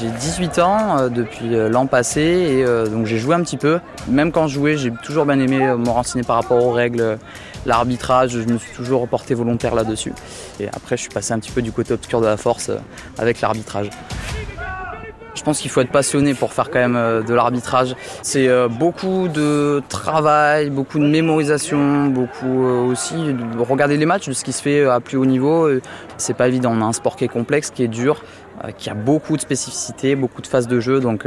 J'ai 18 ans euh, depuis euh, l'an passé et euh, donc j'ai joué un petit peu. Même quand je jouais, j'ai toujours bien aimé me renseigner par rapport aux règles, l'arbitrage, je me suis toujours porté volontaire là-dessus. Et après, je suis passé un petit peu du côté obscur de la force avec l'arbitrage. Je pense qu'il faut être passionné pour faire quand même de l'arbitrage. C'est beaucoup de travail, beaucoup de mémorisation, beaucoup aussi de regarder les matchs de ce qui se fait à plus haut niveau. C'est pas évident. On a un sport qui est complexe, qui est dur, qui a beaucoup de spécificités, beaucoup de phases de jeu. Donc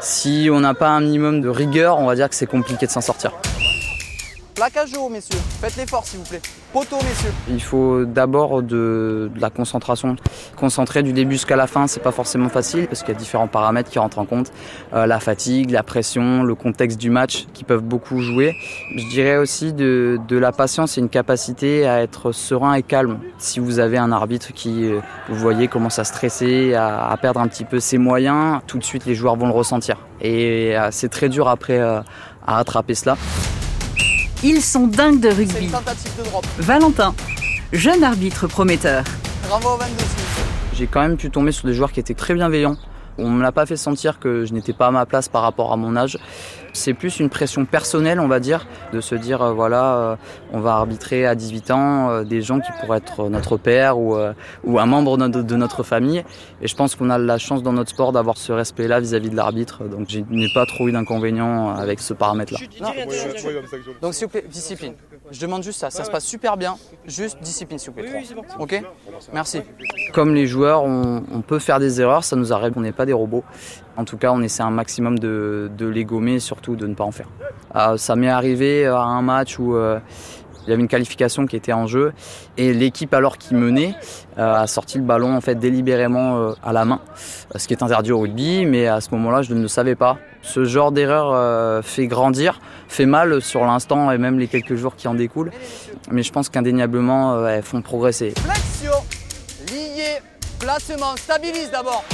si on n'a pas un minimum de rigueur, on va dire que c'est compliqué de s'en sortir. Plaquage messieurs. Faites l'effort, s'il vous plaît. Poteau, messieurs. Il faut d'abord de, la concentration. Concentrer du début jusqu'à la fin, c'est pas forcément facile parce qu'il y a différents paramètres qui rentrent en compte. Euh, la fatigue, la pression, le contexte du match qui peuvent beaucoup jouer. Je dirais aussi de, la patience et une capacité à être serein et calme. Si vous avez un arbitre qui, euh, vous voyez, commence à stresser, à, à perdre un petit peu ses moyens, tout de suite les joueurs vont le ressentir. Et euh, c'est très dur après à rattraper cela. Ils sont dingues de rugby. De drop. Valentin, jeune arbitre prometteur. Bravo 22 J'ai quand même pu tomber sur des joueurs qui étaient très bienveillants. On ne me l'a pas fait sentir que je n'étais pas à ma place par rapport à mon âge. C'est plus une pression personnelle, on va dire, de se dire, euh, voilà, euh, on va arbitrer à 18 ans euh, des gens qui pourraient être notre père ou, ou un membre de notre famille. Et je pense qu'on a la chance dans notre sport d'avoir ce respect-là vis-à-vis de l'arbitre. Donc je n'ai pas trop eu d'inconvénients avec ce paramètre-là. Donc s'il vous plaît, discipline. Je demande juste ça, ça se passe super bien. Juste discipline, s'il vous plaît. Ok? Merci. Comme les joueurs, on, on, peut faire des erreurs, ça nous arrive, on n'est pas des robots. En tout cas, on essaie un maximum de, les gommer surtout de ne pas en faire. Euh, ça m'est arrivé à un match où euh, il y avait une qualification qui était en jeu et l'équipe alors qui menait euh, a sorti le ballon en fait délibérément euh, à la main, ce qui est interdit au rugby, mais à ce moment-là, je ne le savais pas. Ce genre d'erreur euh, fait grandir, fait mal sur l'instant et même les quelques jours qui en découlent, mais je pense qu'indéniablement elles font progresser. Flexion, lié, placement, stabilise d'abord.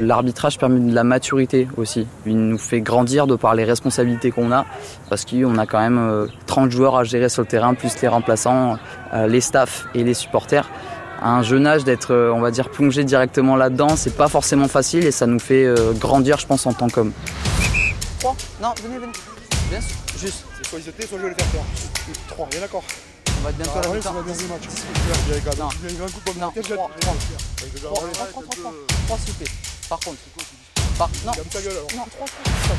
L'arbitrage permet de la maturité aussi. Il nous fait grandir de par les responsabilités qu'on a, parce qu'on a quand même 30 joueurs à gérer sur le terrain, plus les remplaçants, les staffs et les supporters. À un jeune âge, d'être, on va dire, plongé directement là-dedans, c'est pas forcément facile et ça nous fait grandir, je pense, en tant qu'homme. 3 Non, venez, venez. Bien sûr, juste. C'est soit ils étaient, soit je vais les faire faire. 3, bien d'accord. On va être bientôt Ah, à la ouais, match. Non. Il y a un coup de Non, poing. 3, 3. 3, 3, 3, 3, 3, s'il vous plaît. Par contre. Par... Non, Ferme ta gueule alors. non, 3, 3, stop.